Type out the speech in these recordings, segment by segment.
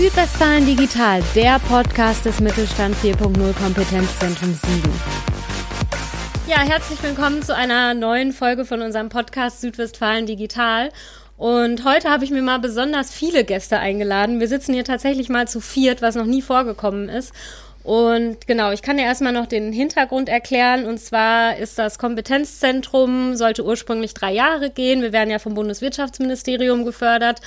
Südwestfalen Digital, der Podcast des Mittelstand 4.0 Kompetenzzentrum Siegen. Ja, herzlich willkommen zu einer neuen Folge von unserem Podcast Südwestfalen Digital. Und heute habe ich mir mal besonders viele Gäste eingeladen. Wir sitzen hier tatsächlich mal zu viert, was noch nie vorgekommen ist. Und genau, ich kann dir erstmal noch den Hintergrund erklären. Und zwar ist das Kompetenzzentrum, sollte ursprünglich drei Jahre gehen. Wir werden ja vom Bundeswirtschaftsministerium gefördert.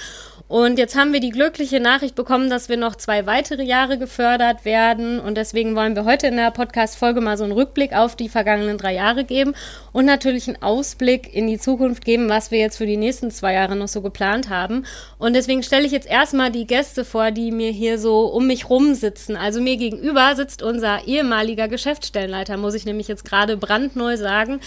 Und jetzt haben wir die glückliche Nachricht bekommen, dass wir noch zwei weitere Jahre gefördert werden. Und deswegen wollen wir heute in der Podcast-Folge mal so einen Rückblick auf die vergangenen drei Jahre geben und natürlich einen Ausblick in die Zukunft geben, was wir jetzt für die nächsten zwei Jahre noch so geplant haben. Und deswegen stelle ich jetzt erstmal die Gäste vor, die mir hier so um mich rum sitzen. Also mir gegenüber sitzt unser ehemaliger Geschäftsstellenleiter, muss ich nämlich jetzt gerade brandneu sagen,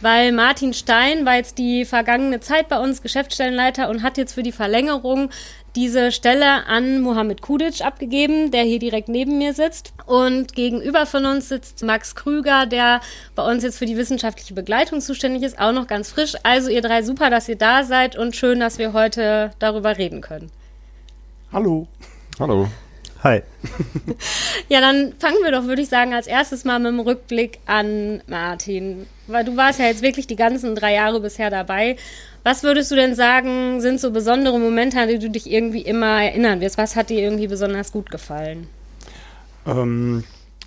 weil Martin Stein war jetzt die vergangene Zeit bei uns Geschäftsstellenleiter und hat jetzt für die Verlängerung diese Stelle an Mohamed Kudic abgegeben, der hier direkt neben mir sitzt. Und gegenüber von uns sitzt Max Krüger, der bei uns jetzt für die wissenschaftliche Begleitung zuständig ist, auch noch ganz frisch. Also ihr drei, super, dass ihr da seid und schön, dass wir heute darüber reden können. Hallo. Hallo. Hi. ja, dann fangen wir doch, würde ich sagen, als erstes mal mit dem Rückblick an Martin. Weil du warst ja jetzt wirklich die ganzen drei Jahre bisher dabei. Was würdest du denn sagen, sind so besondere Momente, an die du dich irgendwie immer erinnern wirst? Was hat dir irgendwie besonders gut gefallen? Ähm,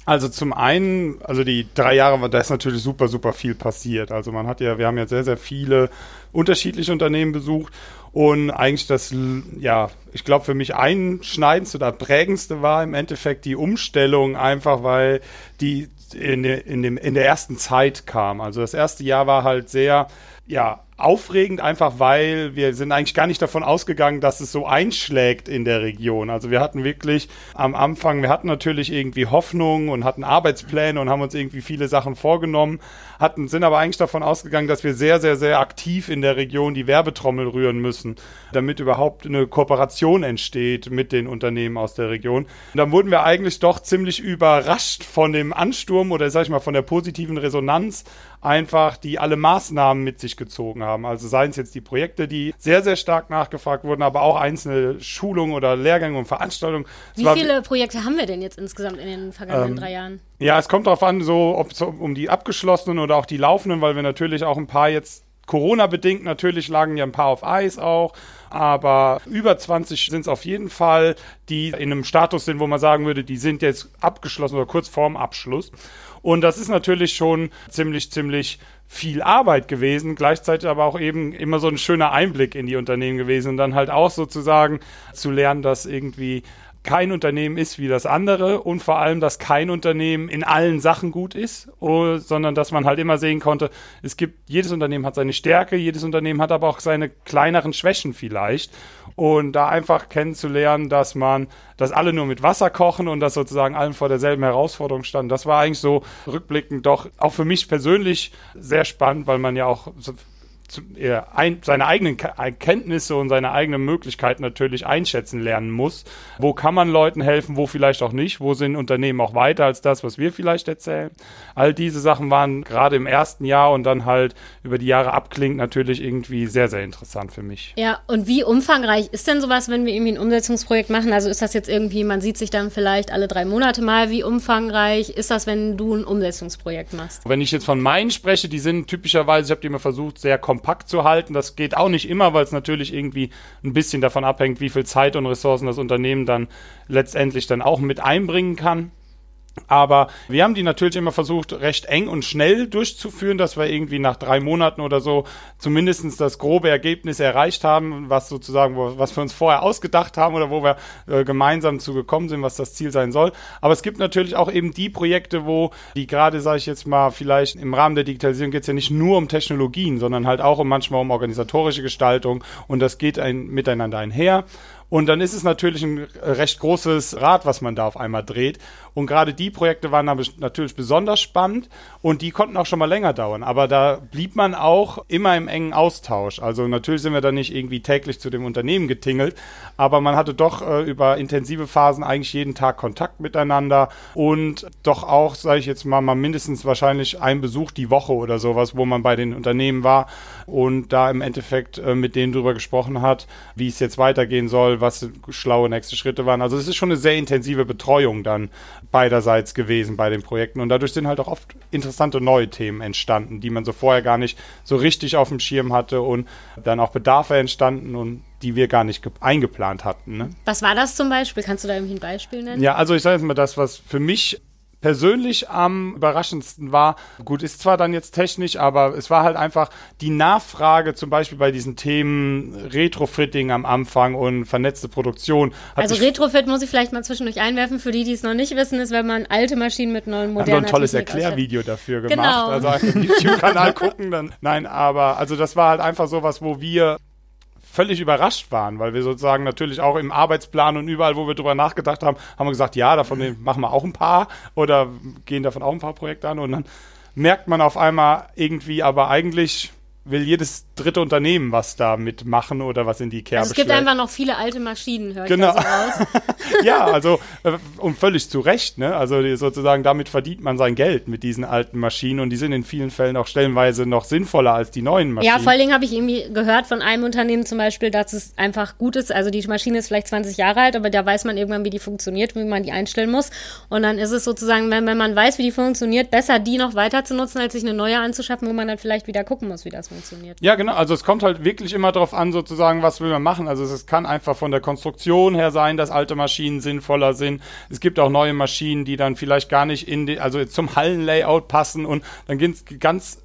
also zum einen, also die drei Jahre, da ist natürlich super, super viel passiert. Also man hat ja, wir haben ja sehr, sehr viele unterschiedliche Unternehmen besucht und eigentlich das, ja, ich glaube für mich einschneidendste oder prägendste war im Endeffekt die Umstellung einfach, weil die in, in, dem, in der ersten Zeit kam. Also das erste Jahr war halt sehr, ja, aufregend, einfach weil wir sind eigentlich gar nicht davon ausgegangen, dass es so einschlägt in der Region. Also wir hatten wirklich am Anfang, wir hatten natürlich irgendwie Hoffnung und hatten Arbeitspläne und haben uns irgendwie viele Sachen vorgenommen, hatten, sind aber eigentlich davon ausgegangen, dass wir sehr, sehr, sehr aktiv in der Region die Werbetrommel rühren müssen, damit überhaupt eine Kooperation entsteht mit den Unternehmen aus der Region. Und dann wurden wir eigentlich doch ziemlich überrascht von dem Ansturm oder sag ich mal von der positiven Resonanz einfach, die alle Maßnahmen mit sich gezogen haben. Also seien es jetzt die Projekte, die sehr, sehr stark nachgefragt wurden, aber auch einzelne Schulungen oder Lehrgänge und Veranstaltungen. Wie viele Projekte haben wir denn jetzt insgesamt in den vergangenen ähm, drei Jahren? Ja, es kommt darauf an, so ob es um die abgeschlossenen oder auch die laufenden, weil wir natürlich auch ein paar jetzt Corona-bedingt natürlich lagen ja ein paar auf Eis auch, aber über 20 sind es auf jeden Fall, die in einem Status sind, wo man sagen würde, die sind jetzt abgeschlossen oder kurz vorm Abschluss. Und das ist natürlich schon ziemlich, ziemlich viel Arbeit gewesen, gleichzeitig aber auch eben immer so ein schöner Einblick in die Unternehmen gewesen und dann halt auch sozusagen zu lernen, dass irgendwie kein Unternehmen ist wie das andere und vor allem, dass kein Unternehmen in allen Sachen gut ist, oh, sondern dass man halt immer sehen konnte, es gibt, jedes Unternehmen hat seine Stärke, jedes Unternehmen hat aber auch seine kleineren Schwächen vielleicht. Und da einfach kennenzulernen, dass man, dass alle nur mit Wasser kochen und dass sozusagen allen vor derselben Herausforderung standen. Das war eigentlich so rückblickend doch auch für mich persönlich sehr spannend, weil man ja auch ein, seine eigenen Kenntnisse und seine eigenen Möglichkeiten natürlich einschätzen lernen muss. Wo kann man Leuten helfen, wo vielleicht auch nicht? Wo sind Unternehmen auch weiter als das, was wir vielleicht erzählen? All diese Sachen waren gerade im ersten Jahr und dann halt über die Jahre abklingt natürlich irgendwie sehr, sehr interessant für mich. Ja, und wie umfangreich ist denn sowas, wenn wir irgendwie ein Umsetzungsprojekt machen? Also ist das jetzt irgendwie, man sieht sich dann vielleicht alle drei Monate mal. Wie umfangreich ist das, wenn du ein Umsetzungsprojekt machst? Wenn ich jetzt von meinen spreche, die sind typischerweise, ich habe die immer versucht, sehr komplex kompakt zu halten. Das geht auch nicht immer, weil es natürlich irgendwie ein bisschen davon abhängt, wie viel Zeit und Ressourcen das Unternehmen dann letztendlich dann auch mit einbringen kann. Aber wir haben die natürlich immer versucht, recht eng und schnell durchzuführen, dass wir irgendwie nach drei Monaten oder so zumindest das grobe Ergebnis erreicht haben, was sozusagen, was wir uns vorher ausgedacht haben oder wo wir äh, gemeinsam zu gekommen sind, was das Ziel sein soll. Aber es gibt natürlich auch eben die Projekte, wo die gerade, sage ich jetzt mal, vielleicht im Rahmen der Digitalisierung geht es ja nicht nur um Technologien, sondern halt auch um manchmal um organisatorische Gestaltung und das geht ein, miteinander einher. Und dann ist es natürlich ein recht großes Rad, was man da auf einmal dreht. Und gerade die Projekte waren natürlich besonders spannend und die konnten auch schon mal länger dauern. Aber da blieb man auch immer im engen Austausch. Also natürlich sind wir da nicht irgendwie täglich zu dem Unternehmen getingelt, aber man hatte doch äh, über intensive Phasen eigentlich jeden Tag Kontakt miteinander und doch auch, sage ich jetzt mal, mal mindestens wahrscheinlich einen Besuch die Woche oder sowas, wo man bei den Unternehmen war und da im Endeffekt äh, mit denen drüber gesprochen hat, wie es jetzt weitergehen soll, was schlaue nächste Schritte waren. Also es ist schon eine sehr intensive Betreuung dann beiderseits gewesen bei den Projekten und dadurch sind halt auch oft interessante neue Themen entstanden, die man so vorher gar nicht so richtig auf dem Schirm hatte und dann auch Bedarfe entstanden und die wir gar nicht eingeplant hatten. Ne? Was war das zum Beispiel? Kannst du da irgendwie ein Beispiel nennen? Ja, also ich sage jetzt mal das, was für mich persönlich am überraschendsten war, gut, ist zwar dann jetzt technisch, aber es war halt einfach die Nachfrage zum Beispiel bei diesen Themen Retrofitting am Anfang und vernetzte Produktion. Also Retrofit muss ich vielleicht mal zwischendurch einwerfen, für die, die es noch nicht wissen, ist, wenn man alte Maschinen mit neuen modernen Haben wir ein tolles Technik Erklärvideo dafür gemacht. Genau. Also auf YouTube-Kanal gucken dann. Nein, aber also das war halt einfach sowas, wo wir völlig überrascht waren, weil wir sozusagen natürlich auch im Arbeitsplan und überall, wo wir drüber nachgedacht haben, haben wir gesagt, ja, davon machen wir auch ein paar oder gehen davon auch ein paar Projekte an. Und dann merkt man auf einmal irgendwie, aber eigentlich will jedes dritte Unternehmen was da mitmachen oder was in die Kerbe also Es gibt schlägt. einfach noch viele alte Maschinen, höre genau. so ja, also äh, und völlig zu Recht, ne? Also sozusagen damit verdient man sein Geld mit diesen alten Maschinen und die sind in vielen Fällen auch stellenweise noch sinnvoller als die neuen Maschinen. Ja, vor allen Dingen habe ich irgendwie gehört von einem Unternehmen zum Beispiel, dass es einfach gut ist. Also die Maschine ist vielleicht 20 Jahre alt, aber da weiß man irgendwann, wie die funktioniert, wie man die einstellen muss. Und dann ist es sozusagen, wenn, wenn man weiß, wie die funktioniert, besser die noch weiter zu nutzen, als sich eine neue anzuschaffen, wo man dann vielleicht wieder gucken muss, wie das funktioniert. Ja, genau. Also es kommt halt wirklich immer darauf an, sozusagen, was will man machen. Also es kann einfach von der Konstruktion her sein, dass alte Maschinen sinnvoller sind. Es gibt auch neue Maschinen, die dann vielleicht gar nicht in die, also zum Hallenlayout passen und dann gibt es ganz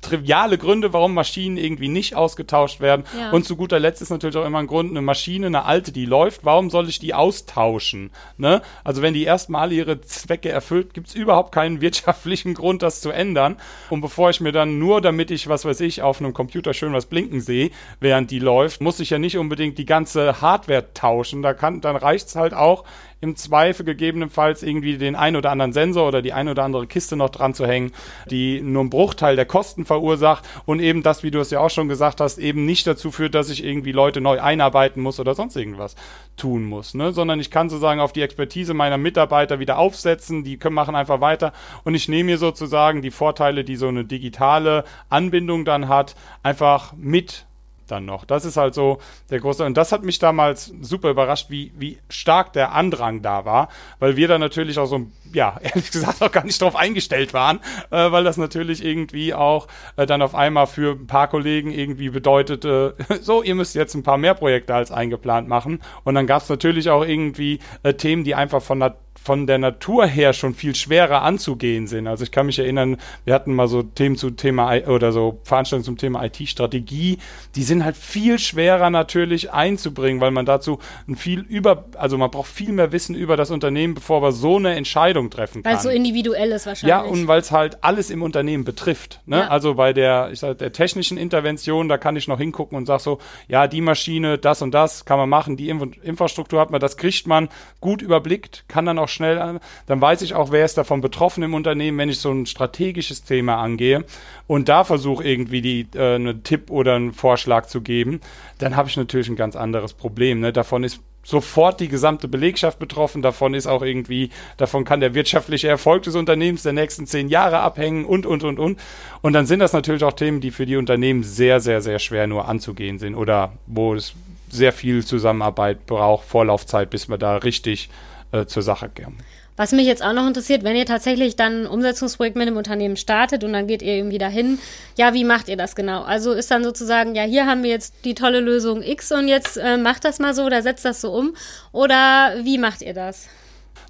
triviale Gründe, warum Maschinen irgendwie nicht ausgetauscht werden. Ja. Und zu guter Letzt ist natürlich auch immer ein Grund, eine Maschine, eine alte, die läuft, warum soll ich die austauschen? Ne? Also wenn die erstmal ihre Zwecke erfüllt, gibt es überhaupt keinen wirtschaftlichen Grund, das zu ändern. Und bevor ich mir dann nur, damit ich, was weiß ich, auf einem Computer schön was blinken sehe, während die läuft, muss ich ja nicht unbedingt die ganze Hardware tauschen. Da kann, dann reicht es halt auch, im Zweifel gegebenenfalls irgendwie den ein oder anderen Sensor oder die ein oder andere Kiste noch dran zu hängen, die nur einen Bruchteil der Kosten verursacht und eben das, wie du es ja auch schon gesagt hast, eben nicht dazu führt, dass ich irgendwie Leute neu einarbeiten muss oder sonst irgendwas tun muss, ne? sondern ich kann sozusagen auf die Expertise meiner Mitarbeiter wieder aufsetzen, die können, machen einfach weiter und ich nehme mir sozusagen die Vorteile, die so eine digitale Anbindung dann hat, einfach mit dann noch. Das ist halt so der große. Und das hat mich damals super überrascht, wie, wie stark der Andrang da war, weil wir da natürlich auch so, ja, ehrlich gesagt auch gar nicht drauf eingestellt waren, äh, weil das natürlich irgendwie auch äh, dann auf einmal für ein paar Kollegen irgendwie bedeutete, so, ihr müsst jetzt ein paar mehr Projekte als eingeplant machen. Und dann gab es natürlich auch irgendwie äh, Themen, die einfach von der von der Natur her schon viel schwerer anzugehen sind. Also ich kann mich erinnern, wir hatten mal so Themen zu Thema oder so Veranstaltungen zum Thema IT-Strategie, die sind halt viel schwerer natürlich einzubringen, weil man dazu ein viel über, also man braucht viel mehr Wissen über das Unternehmen, bevor man so eine Entscheidung treffen kann. Weil es so individuell ist wahrscheinlich. Ja, und weil es halt alles im Unternehmen betrifft. Ne? Ja. Also bei der, ich sag, der technischen Intervention, da kann ich noch hingucken und sag so, ja, die Maschine, das und das kann man machen, die Infrastruktur hat man, das kriegt man gut überblickt, kann dann auch schnell an. Dann weiß ich auch, wer ist davon betroffen im Unternehmen, wenn ich so ein strategisches Thema angehe und da versuche irgendwie die, äh, einen Tipp oder einen Vorschlag zu geben, dann habe ich natürlich ein ganz anderes Problem. Ne? Davon ist sofort die gesamte Belegschaft betroffen. Davon ist auch irgendwie, davon kann der wirtschaftliche Erfolg des Unternehmens der nächsten zehn Jahre abhängen und, und, und, und. Und dann sind das natürlich auch Themen, die für die Unternehmen sehr, sehr, sehr schwer nur anzugehen sind oder wo es sehr viel Zusammenarbeit braucht, Vorlaufzeit, bis wir da richtig äh, zur Sache gehen. Was mich jetzt auch noch interessiert, wenn ihr tatsächlich dann ein Umsetzungsprojekt mit dem Unternehmen startet und dann geht ihr irgendwie dahin, ja, wie macht ihr das genau? Also ist dann sozusagen, ja, hier haben wir jetzt die tolle Lösung X und jetzt äh, macht das mal so oder setzt das so um oder wie macht ihr das?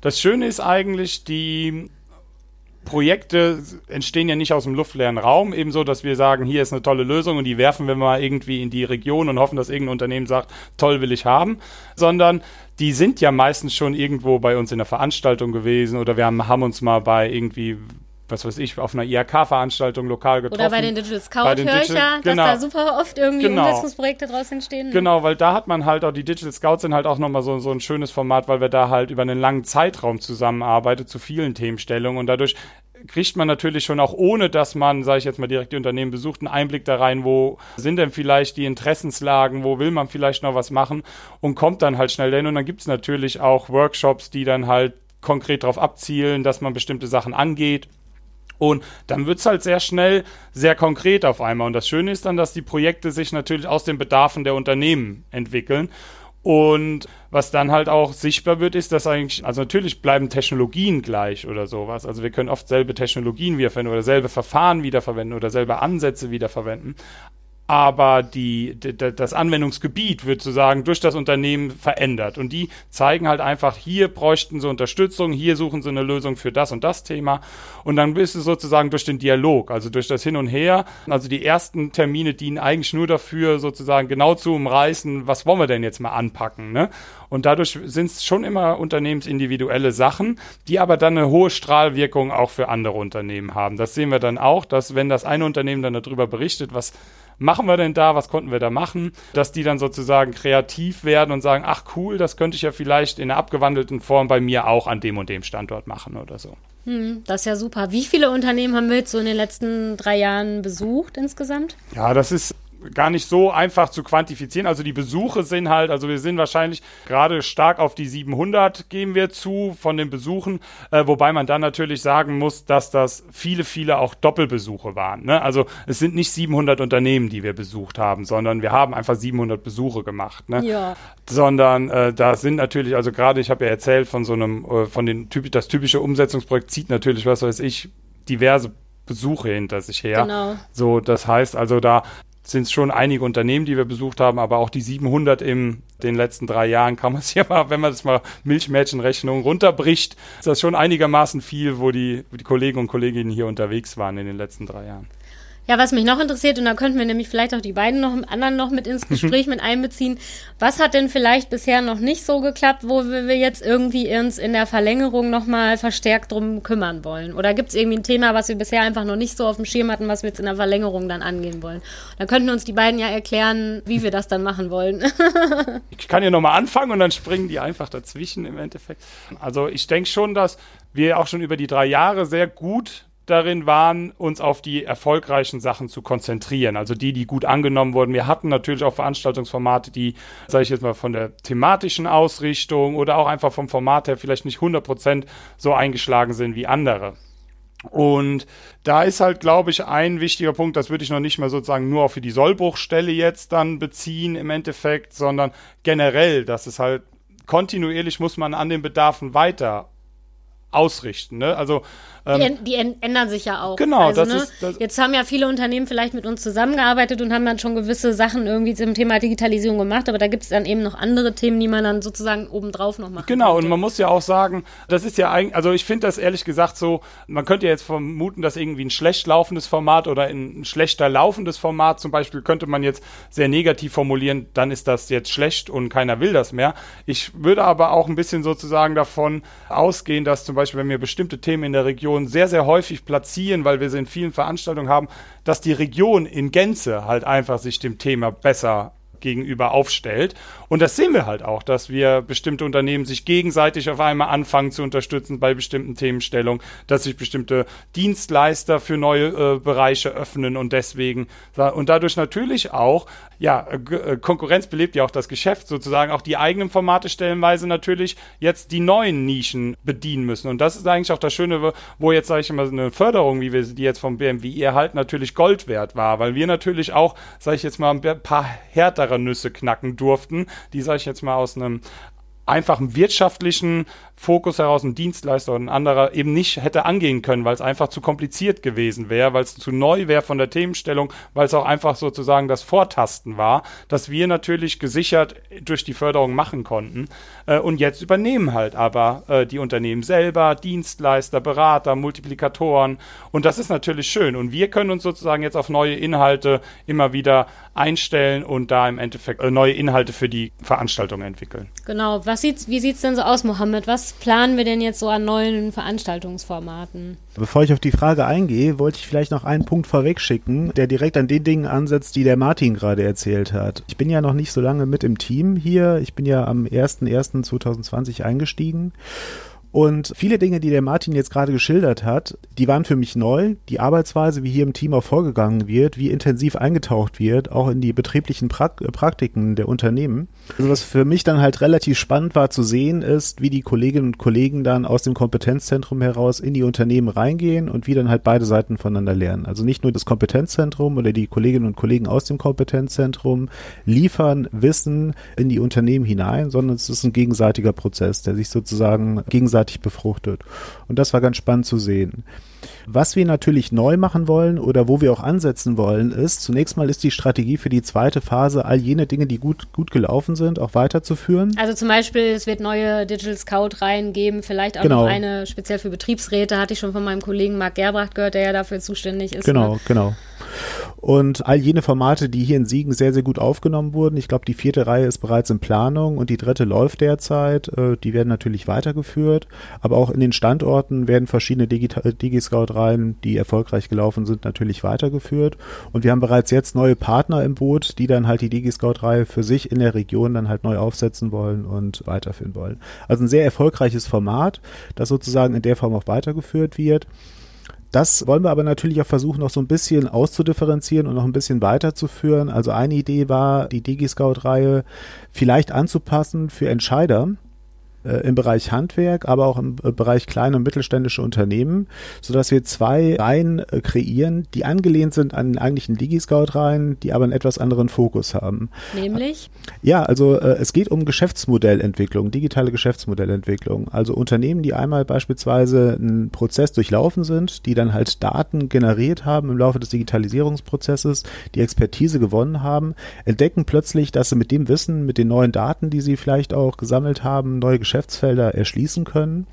Das Schöne ist eigentlich, die Projekte entstehen ja nicht aus dem luftleeren Raum, ebenso, dass wir sagen, hier ist eine tolle Lösung und die werfen wir mal irgendwie in die Region und hoffen, dass irgendein Unternehmen sagt, toll will ich haben, sondern die sind ja meistens schon irgendwo bei uns in der Veranstaltung gewesen oder wir haben, haben uns mal bei irgendwie was weiß ich, auf einer IHK-Veranstaltung lokal getroffen. Oder bei den Digital Scout höre ich ja, genau. dass da super oft irgendwie genau. Umsetzungsprojekte draus entstehen. Genau, weil da hat man halt auch, die Digital Scouts sind halt auch nochmal so, so ein schönes Format, weil wir da halt über einen langen Zeitraum zusammenarbeiten zu vielen Themenstellungen und dadurch kriegt man natürlich schon auch ohne, dass man, sage ich jetzt mal, direkt die Unternehmen besucht, einen Einblick da rein, wo sind denn vielleicht die Interessenslagen, wo will man vielleicht noch was machen und kommt dann halt schnell hin. Und dann gibt es natürlich auch Workshops, die dann halt konkret darauf abzielen, dass man bestimmte Sachen angeht. Und dann wird es halt sehr schnell sehr konkret auf einmal. Und das Schöne ist dann, dass die Projekte sich natürlich aus den Bedarfen der Unternehmen entwickeln. Und was dann halt auch sichtbar wird, ist, dass eigentlich, also natürlich bleiben Technologien gleich oder sowas. Also wir können oft selbe Technologien wiederverwenden oder selbe Verfahren wiederverwenden oder selbe Ansätze wiederverwenden aber die, das Anwendungsgebiet wird sozusagen durch das Unternehmen verändert. Und die zeigen halt einfach, hier bräuchten sie Unterstützung, hier suchen sie eine Lösung für das und das Thema. Und dann ist es sozusagen durch den Dialog, also durch das Hin und Her. Also die ersten Termine dienen eigentlich nur dafür, sozusagen genau zu umreißen, was wollen wir denn jetzt mal anpacken. Ne? Und dadurch sind es schon immer unternehmensindividuelle Sachen, die aber dann eine hohe Strahlwirkung auch für andere Unternehmen haben. Das sehen wir dann auch, dass wenn das eine Unternehmen dann darüber berichtet, was machen wir denn da, was konnten wir da machen, dass die dann sozusagen kreativ werden und sagen, ach cool, das könnte ich ja vielleicht in einer abgewandelten Form bei mir auch an dem und dem Standort machen oder so. Hm, das ist ja super. Wie viele Unternehmen haben wir jetzt so in den letzten drei Jahren besucht insgesamt? Ja, das ist gar nicht so einfach zu quantifizieren. Also die Besuche sind halt, also wir sind wahrscheinlich gerade stark auf die 700 gehen wir zu von den Besuchen, äh, wobei man dann natürlich sagen muss, dass das viele, viele auch Doppelbesuche waren. Ne? Also es sind nicht 700 Unternehmen, die wir besucht haben, sondern wir haben einfach 700 Besuche gemacht. Ne? Ja. Sondern äh, da sind natürlich, also gerade ich habe ja erzählt von so einem, äh, von den typisch, das typische Umsetzungsprojekt zieht natürlich, was weiß ich, diverse Besuche hinter sich her. Genau. So, das heißt also, da sind es schon einige Unternehmen, die wir besucht haben, aber auch die 700 in den letzten drei Jahren kann man es ja mal, wenn man das mal Milchmädchenrechnung runterbricht, ist das schon einigermaßen viel, wo die, wo die Kollegen und Kolleginnen hier unterwegs waren in den letzten drei Jahren. Ja, was mich noch interessiert, und da könnten wir nämlich vielleicht auch die beiden noch, anderen noch mit ins Gespräch mit einbeziehen. Was hat denn vielleicht bisher noch nicht so geklappt, wo wir jetzt irgendwie uns in der Verlängerung nochmal verstärkt drum kümmern wollen? Oder gibt es irgendwie ein Thema, was wir bisher einfach noch nicht so auf dem Schirm hatten, was wir jetzt in der Verlängerung dann angehen wollen? Da könnten uns die beiden ja erklären, wie wir das dann machen wollen. ich kann ja nochmal anfangen und dann springen die einfach dazwischen im Endeffekt. Also ich denke schon, dass wir auch schon über die drei Jahre sehr gut darin waren, uns auf die erfolgreichen Sachen zu konzentrieren. Also die, die gut angenommen wurden. Wir hatten natürlich auch Veranstaltungsformate, die, sage ich jetzt mal, von der thematischen Ausrichtung oder auch einfach vom Format her vielleicht nicht 100% so eingeschlagen sind wie andere. Und da ist halt, glaube ich, ein wichtiger Punkt, das würde ich noch nicht mal sozusagen nur auf die Sollbruchstelle jetzt dann beziehen im Endeffekt, sondern generell, dass es halt kontinuierlich muss man an den Bedarfen weiter ausrichten. Ne? Also ähm, die, die, ändern sich ja auch. Genau. Also, das ne, ist, das jetzt haben ja viele Unternehmen vielleicht mit uns zusammengearbeitet und haben dann schon gewisse Sachen irgendwie zum Thema Digitalisierung gemacht, aber da gibt es dann eben noch andere Themen, die man dann sozusagen obendrauf noch macht. Genau, könnte. und man muss ja auch sagen, das ist ja eigentlich, also ich finde das ehrlich gesagt so, man könnte ja jetzt vermuten, dass irgendwie ein schlecht laufendes Format oder ein schlechter laufendes Format zum Beispiel könnte man jetzt sehr negativ formulieren, dann ist das jetzt schlecht und keiner will das mehr. Ich würde aber auch ein bisschen sozusagen davon ausgehen, dass zum Beispiel, wenn wir bestimmte Themen in der Region Region sehr, sehr häufig platzieren, weil wir sie in vielen Veranstaltungen haben, dass die Region in Gänze halt einfach sich dem Thema besser gegenüber aufstellt. Und das sehen wir halt auch, dass wir bestimmte Unternehmen sich gegenseitig auf einmal anfangen zu unterstützen bei bestimmten Themenstellungen, dass sich bestimmte Dienstleister für neue äh, Bereiche öffnen und deswegen und dadurch natürlich auch, ja, äh, Konkurrenz belebt ja auch das Geschäft sozusagen, auch die eigenen Formate stellenweise natürlich jetzt die neuen Nischen bedienen müssen. Und das ist eigentlich auch das Schöne, wo jetzt, sage ich mal, eine Förderung, wie wir die jetzt vom BMWI erhalten, natürlich Gold wert war, weil wir natürlich auch, sage ich jetzt mal, ein paar härtere schwere Nüsse knacken durften, die, sage ich jetzt mal, aus einem einfachen wirtschaftlichen Fokus heraus ein Dienstleister oder ein anderer eben nicht hätte angehen können, weil es einfach zu kompliziert gewesen wäre, weil es zu neu wäre von der Themenstellung, weil es auch einfach sozusagen das Vortasten war, dass wir natürlich gesichert durch die Förderung machen konnten. Äh, und jetzt übernehmen halt aber äh, die Unternehmen selber, Dienstleister, Berater, Multiplikatoren. Und das ist natürlich schön. Und wir können uns sozusagen jetzt auf neue Inhalte immer wieder einstellen und da im Endeffekt äh, neue Inhalte für die Veranstaltung entwickeln. Genau. Was sieht's, wie sieht es denn so aus, Mohammed? Was planen wir denn jetzt so an neuen Veranstaltungsformaten? Bevor ich auf die Frage eingehe, wollte ich vielleicht noch einen Punkt vorwegschicken, der direkt an den Dingen ansetzt, die der Martin gerade erzählt hat. Ich bin ja noch nicht so lange mit im Team hier. Ich bin ja am 01.01.2020 eingestiegen. Und viele Dinge, die der Martin jetzt gerade geschildert hat, die waren für mich neu. Die Arbeitsweise, wie hier im Team auch vorgegangen wird, wie intensiv eingetaucht wird, auch in die betrieblichen Praktiken der Unternehmen. Also was für mich dann halt relativ spannend war zu sehen, ist, wie die Kolleginnen und Kollegen dann aus dem Kompetenzzentrum heraus in die Unternehmen reingehen und wie dann halt beide Seiten voneinander lernen. Also nicht nur das Kompetenzzentrum oder die Kolleginnen und Kollegen aus dem Kompetenzzentrum liefern Wissen in die Unternehmen hinein, sondern es ist ein gegenseitiger Prozess, der sich sozusagen gegenseitig befruchtet. Und das war ganz spannend zu sehen. Was wir natürlich neu machen wollen oder wo wir auch ansetzen wollen, ist, zunächst mal ist die Strategie für die zweite Phase, all jene Dinge, die gut, gut gelaufen sind, auch weiterzuführen. Also zum Beispiel, es wird neue Digital Scout Reihen geben, vielleicht auch genau. noch eine speziell für Betriebsräte, hatte ich schon von meinem Kollegen Marc Gerbracht gehört, der ja dafür zuständig ist. Genau, ne? genau. Und all jene Formate, die hier in Siegen sehr, sehr gut aufgenommen wurden. Ich glaube, die vierte Reihe ist bereits in Planung und die dritte läuft derzeit. Äh, die werden natürlich weitergeführt. Aber auch in den Standorten werden verschiedene Digi-Scout-Reihen, die erfolgreich gelaufen sind, natürlich weitergeführt. Und wir haben bereits jetzt neue Partner im Boot, die dann halt die Digi-Scout-Reihe für sich in der Region dann halt neu aufsetzen wollen und weiterführen wollen. Also ein sehr erfolgreiches Format, das sozusagen in der Form auch weitergeführt wird. Das wollen wir aber natürlich auch versuchen, noch so ein bisschen auszudifferenzieren und noch ein bisschen weiterzuführen. Also eine Idee war, die DigiScout-Reihe vielleicht anzupassen für Entscheider, äh, im Bereich Handwerk, aber auch im äh, Bereich kleine und mittelständische Unternehmen, so dass wir zwei Reihen äh, kreieren, die angelehnt sind an den eigentlichen DigiScout-Reihen, die aber einen etwas anderen Fokus haben. Nämlich? Ja, also es geht um Geschäftsmodellentwicklung, digitale Geschäftsmodellentwicklung. Also Unternehmen, die einmal beispielsweise einen Prozess durchlaufen sind, die dann halt Daten generiert haben im Laufe des Digitalisierungsprozesses, die Expertise gewonnen haben, entdecken plötzlich, dass sie mit dem Wissen, mit den neuen Daten, die sie vielleicht auch gesammelt haben, neue Geschäftsfelder erschließen können.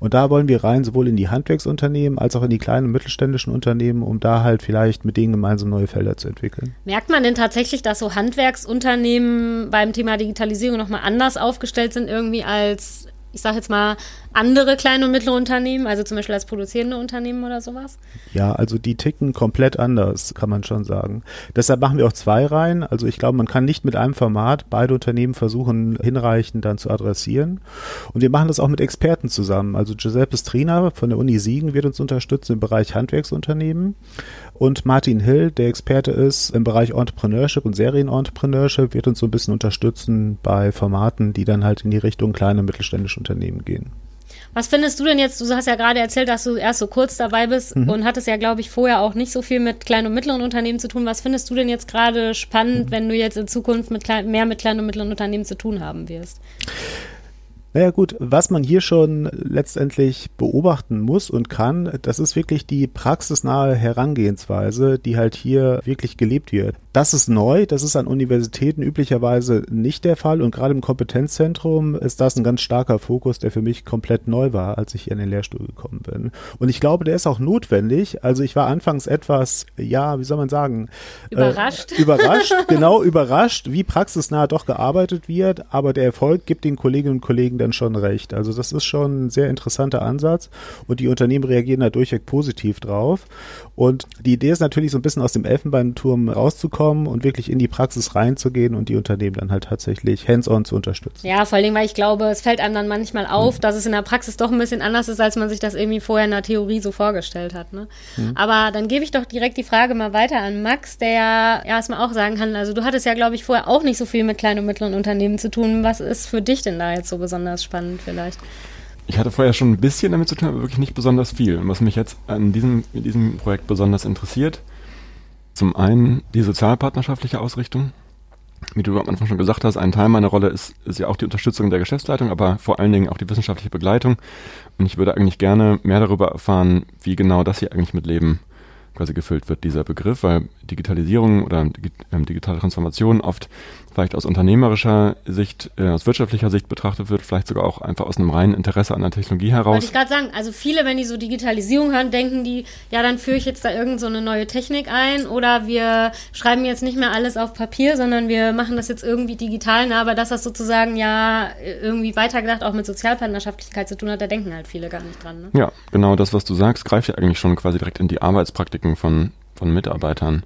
Und da wollen wir rein, sowohl in die Handwerksunternehmen als auch in die kleinen und mittelständischen Unternehmen, um da halt vielleicht mit denen gemeinsam neue Felder zu entwickeln. Merkt man denn tatsächlich, dass so Handwerksunternehmen beim Thema Digitalisierung nochmal anders aufgestellt sind irgendwie als ich sage jetzt mal, andere kleine und mittlere Unternehmen, also zum Beispiel als produzierende Unternehmen oder sowas? Ja, also die ticken komplett anders, kann man schon sagen. Deshalb machen wir auch zwei Reihen. Also ich glaube, man kann nicht mit einem Format beide Unternehmen versuchen, hinreichend dann zu adressieren. Und wir machen das auch mit Experten zusammen. Also Giuseppe Strina von der Uni Siegen wird uns unterstützen im Bereich Handwerksunternehmen. Und Martin Hill, der Experte ist im Bereich Entrepreneurship und Serienentrepreneurship, wird uns so ein bisschen unterstützen bei Formaten, die dann halt in die Richtung kleine und mittelständische Unternehmen gehen. Was findest du denn jetzt? Du hast ja gerade erzählt, dass du erst so kurz dabei bist mhm. und hattest ja, glaube ich, vorher auch nicht so viel mit kleinen und mittleren Unternehmen zu tun. Was findest du denn jetzt gerade spannend, mhm. wenn du jetzt in Zukunft mit klein, mehr mit kleinen und mittleren Unternehmen zu tun haben wirst? Naja gut, was man hier schon letztendlich beobachten muss und kann, das ist wirklich die praxisnahe Herangehensweise, die halt hier wirklich gelebt wird. Das ist neu, das ist an Universitäten üblicherweise nicht der Fall und gerade im Kompetenzzentrum ist das ein ganz starker Fokus, der für mich komplett neu war, als ich hier in den Lehrstuhl gekommen bin. Und ich glaube, der ist auch notwendig. Also ich war anfangs etwas, ja, wie soll man sagen? Überrascht. Äh, überrascht, genau, überrascht, wie praxisnah doch gearbeitet wird, aber der Erfolg gibt den Kolleginnen und Kollegen dann schon recht. Also das ist schon ein sehr interessanter Ansatz und die Unternehmen reagieren da durchweg positiv drauf. Und die Idee ist natürlich so ein bisschen aus dem Elfenbeinturm rauszukommen und wirklich in die Praxis reinzugehen und die Unternehmen dann halt tatsächlich hands-on zu unterstützen. Ja, vor allem, weil ich glaube, es fällt einem dann manchmal auf, mhm. dass es in der Praxis doch ein bisschen anders ist, als man sich das irgendwie vorher in der Theorie so vorgestellt hat. Ne? Mhm. Aber dann gebe ich doch direkt die Frage mal weiter an Max, der ja erstmal auch sagen kann, also du hattest ja, glaube ich, vorher auch nicht so viel mit kleinen und mittleren Unternehmen zu tun. Was ist für dich denn da jetzt so besonders spannend vielleicht? Ich hatte vorher schon ein bisschen damit zu tun, aber wirklich nicht besonders viel. Und was mich jetzt an diesem, in diesem Projekt besonders interessiert, zum einen die sozialpartnerschaftliche Ausrichtung. Wie du am Anfang schon gesagt hast, ein Teil meiner Rolle ist, ist ja auch die Unterstützung der Geschäftsleitung, aber vor allen Dingen auch die wissenschaftliche Begleitung. Und ich würde eigentlich gerne mehr darüber erfahren, wie genau das hier eigentlich mit Leben quasi gefüllt wird, dieser Begriff, weil Digitalisierung oder ähm, digitale Transformation oft vielleicht aus unternehmerischer Sicht, äh, aus wirtschaftlicher Sicht betrachtet wird, vielleicht sogar auch einfach aus einem reinen Interesse an der Technologie heraus. Wollte ich gerade sagen, also viele, wenn die so Digitalisierung hören, denken die, ja, dann führe ich jetzt da irgend so eine neue Technik ein oder wir schreiben jetzt nicht mehr alles auf Papier, sondern wir machen das jetzt irgendwie digital, na, aber dass das sozusagen ja irgendwie weitergedacht auch mit Sozialpartnerschaftlichkeit zu tun hat, da denken halt viele gar nicht dran. Ne? Ja, genau das, was du sagst, greift ja eigentlich schon quasi direkt in die Arbeitspraktiken von, von Mitarbeitern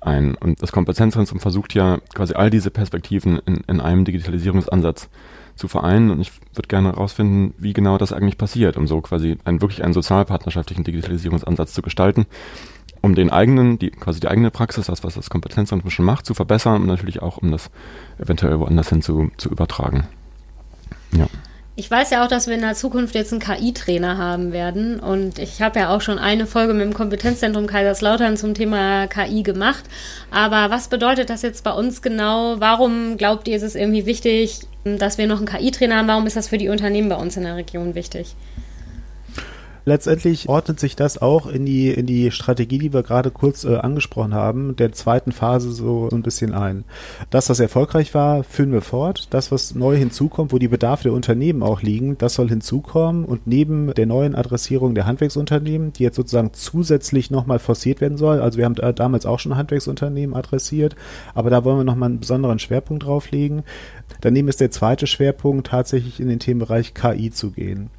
ein. Und das Kompetenzzentrum versucht ja quasi all diese Perspektiven in, in einem Digitalisierungsansatz zu vereinen. Und ich würde gerne herausfinden, wie genau das eigentlich passiert, um so quasi einen, wirklich einen sozialpartnerschaftlichen Digitalisierungsansatz zu gestalten, um den eigenen, die, quasi die eigene Praxis, das, was das Kompetenzzentrum schon macht, zu verbessern und natürlich auch, um das eventuell woanders hin zu, zu übertragen. Ja. Ich weiß ja auch, dass wir in der Zukunft jetzt einen KI-Trainer haben werden. Und ich habe ja auch schon eine Folge mit dem Kompetenzzentrum Kaiserslautern zum Thema KI gemacht. Aber was bedeutet das jetzt bei uns genau? Warum glaubt ihr, ist es irgendwie wichtig, dass wir noch einen KI-Trainer haben? Warum ist das für die Unternehmen bei uns in der Region wichtig? Letztendlich ordnet sich das auch in die, in die Strategie, die wir gerade kurz äh, angesprochen haben, der zweiten Phase so ein bisschen ein. Das, was erfolgreich war, führen wir fort. Das, was neu hinzukommt, wo die Bedarfe der Unternehmen auch liegen, das soll hinzukommen. Und neben der neuen Adressierung der Handwerksunternehmen, die jetzt sozusagen zusätzlich nochmal forciert werden soll, also wir haben da damals auch schon Handwerksunternehmen adressiert, aber da wollen wir nochmal einen besonderen Schwerpunkt drauf legen. Daneben ist der zweite Schwerpunkt tatsächlich in den Themenbereich KI zu gehen.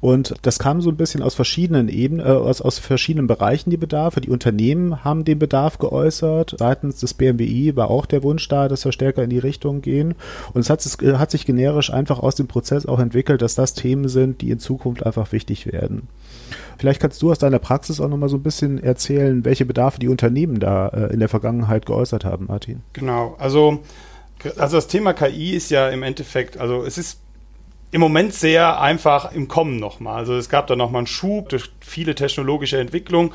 Und das kam so ein bisschen aus verschiedenen Ebenen, äh, aus, aus verschiedenen Bereichen die Bedarfe. Die Unternehmen haben den Bedarf geäußert. Seitens des BMWI war auch der Wunsch da, dass wir stärker in die Richtung gehen. Und es hat, es hat sich generisch einfach aus dem Prozess auch entwickelt, dass das Themen sind, die in Zukunft einfach wichtig werden. Vielleicht kannst du aus deiner Praxis auch nochmal so ein bisschen erzählen, welche Bedarfe die Unternehmen da äh, in der Vergangenheit geäußert haben, Martin. Genau, also also das Thema KI ist ja im Endeffekt, also es ist im Moment sehr einfach im Kommen nochmal. Also es gab da nochmal einen Schub durch viele technologische Entwicklungen.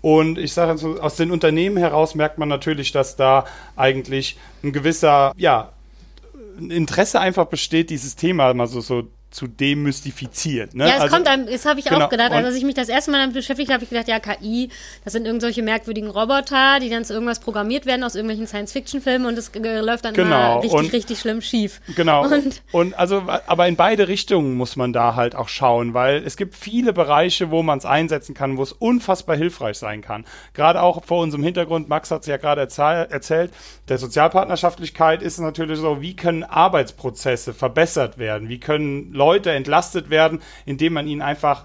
Und ich sage so, aus den Unternehmen heraus merkt man natürlich, dass da eigentlich ein gewisser, ja, Interesse einfach besteht, dieses Thema mal so, so zu demystifiziert. Ne? Ja, es also, kommt einem, das habe ich genau, auch gedacht. Also, als ich mich das erste Mal damit beschäftigt habe, habe ich gedacht, ja, KI, das sind irgendwelche merkwürdigen Roboter, die dann zu irgendwas programmiert werden aus irgendwelchen Science-Fiction-Filmen und das läuft dann genau. immer richtig, und, richtig schlimm schief. Genau. Und, und, also, aber in beide Richtungen muss man da halt auch schauen, weil es gibt viele Bereiche, wo man es einsetzen kann, wo es unfassbar hilfreich sein kann. Gerade auch vor unserem Hintergrund, Max hat es ja gerade erzählt, der Sozialpartnerschaftlichkeit ist natürlich so, wie können Arbeitsprozesse verbessert werden? Wie können Leute entlastet werden, indem man ihnen einfach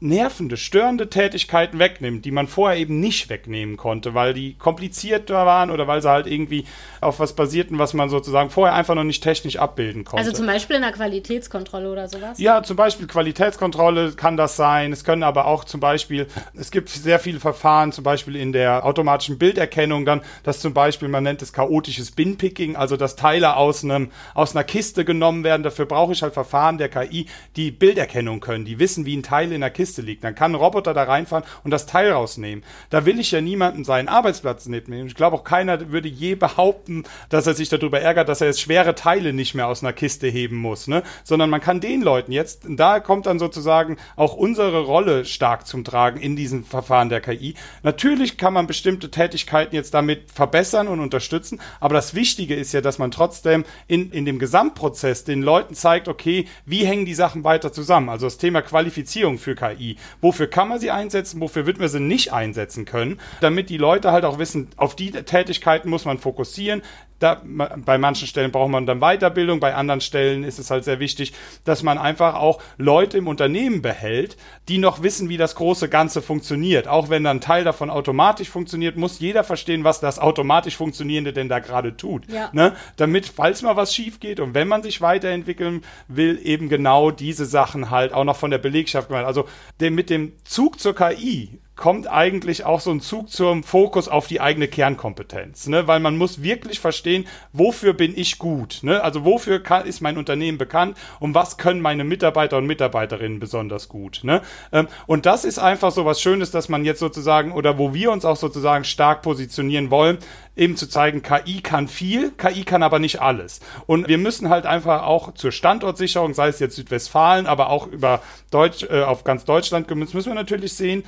nervende, störende Tätigkeiten wegnimmt, die man vorher eben nicht wegnehmen konnte, weil die komplizierter waren oder weil sie halt irgendwie auf was basierten, was man sozusagen vorher einfach noch nicht technisch abbilden konnte. Also zum Beispiel in der Qualitätskontrolle oder sowas? Ja, zum Beispiel Qualitätskontrolle kann das sein. Es können aber auch zum Beispiel, es gibt sehr viele Verfahren, zum Beispiel in der automatischen Bilderkennung dann, dass zum Beispiel, man nennt es chaotisches Binpicking, also dass Teile aus, einem, aus einer Kiste genommen werden. Dafür brauche ich halt Verfahren der KI, die Bilderkennung können, die wissen, wie ein Teil in der Kiste Kiste liegt. Dann kann ein Roboter da reinfahren und das Teil rausnehmen. Da will ich ja niemanden seinen Arbeitsplatz nehmen. Ich glaube auch keiner würde je behaupten, dass er sich darüber ärgert, dass er jetzt schwere Teile nicht mehr aus einer Kiste heben muss, ne? Sondern man kann den Leuten jetzt, da kommt dann sozusagen auch unsere Rolle stark zum Tragen in diesem Verfahren der KI. Natürlich kann man bestimmte Tätigkeiten jetzt damit verbessern und unterstützen, aber das Wichtige ist ja, dass man trotzdem in, in dem Gesamtprozess den Leuten zeigt, okay, wie hängen die Sachen weiter zusammen? Also das Thema Qualifizierung für KI KI. Wofür kann man sie einsetzen, wofür wird man sie nicht einsetzen können, damit die Leute halt auch wissen, auf die Tätigkeiten muss man fokussieren. Da, bei manchen Stellen braucht man dann Weiterbildung, bei anderen Stellen ist es halt sehr wichtig, dass man einfach auch Leute im Unternehmen behält, die noch wissen, wie das große Ganze funktioniert. Auch wenn dann ein Teil davon automatisch funktioniert, muss jeder verstehen, was das automatisch Funktionierende denn da gerade tut. Ja. Ne? Damit, falls mal was schief geht und wenn man sich weiterentwickeln will, eben genau diese Sachen halt auch noch von der Belegschaft gemacht. Also dem, mit dem Zug zur KI kommt eigentlich auch so ein Zug zum Fokus auf die eigene Kernkompetenz, ne? weil man muss wirklich verstehen, wofür bin ich gut, ne? also wofür kann, ist mein Unternehmen bekannt und was können meine Mitarbeiter und Mitarbeiterinnen besonders gut. Ne? Ähm, und das ist einfach so was Schönes, dass man jetzt sozusagen oder wo wir uns auch sozusagen stark positionieren wollen, eben zu zeigen, KI kann viel, KI kann aber nicht alles. Und wir müssen halt einfach auch zur Standortsicherung, sei es jetzt Südwestfalen, aber auch über Deutsch, äh, auf ganz Deutschland gemünzt, müssen wir natürlich sehen,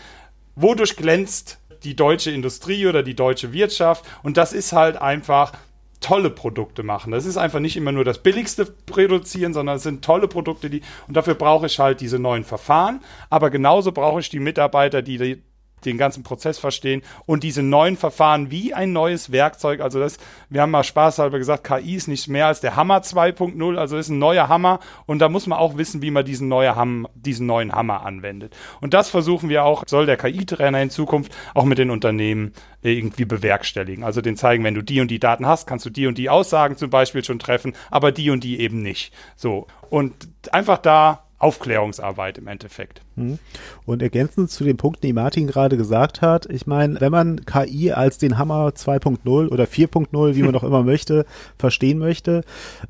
wodurch glänzt die deutsche Industrie oder die deutsche Wirtschaft? Und das ist halt einfach tolle Produkte machen. Das ist einfach nicht immer nur das billigste produzieren, sondern es sind tolle Produkte, die und dafür brauche ich halt diese neuen Verfahren, aber genauso brauche ich die Mitarbeiter, die, die den ganzen Prozess verstehen und diese neuen Verfahren wie ein neues Werkzeug, also das, wir haben mal spaßhalber gesagt, KI ist nicht mehr als der Hammer 2.0, also ist ein neuer Hammer und da muss man auch wissen, wie man diesen, neue Ham, diesen neuen Hammer anwendet. Und das versuchen wir auch, soll der KI-Trainer in Zukunft auch mit den Unternehmen irgendwie bewerkstelligen. Also den zeigen, wenn du die und die Daten hast, kannst du die und die Aussagen zum Beispiel schon treffen, aber die und die eben nicht. So. Und einfach da Aufklärungsarbeit im Endeffekt. Mhm. Und ergänzend zu dem Punkt, den Martin gerade gesagt hat, ich meine, wenn man KI als den Hammer 2.0 oder 4.0, wie man auch immer möchte, verstehen möchte,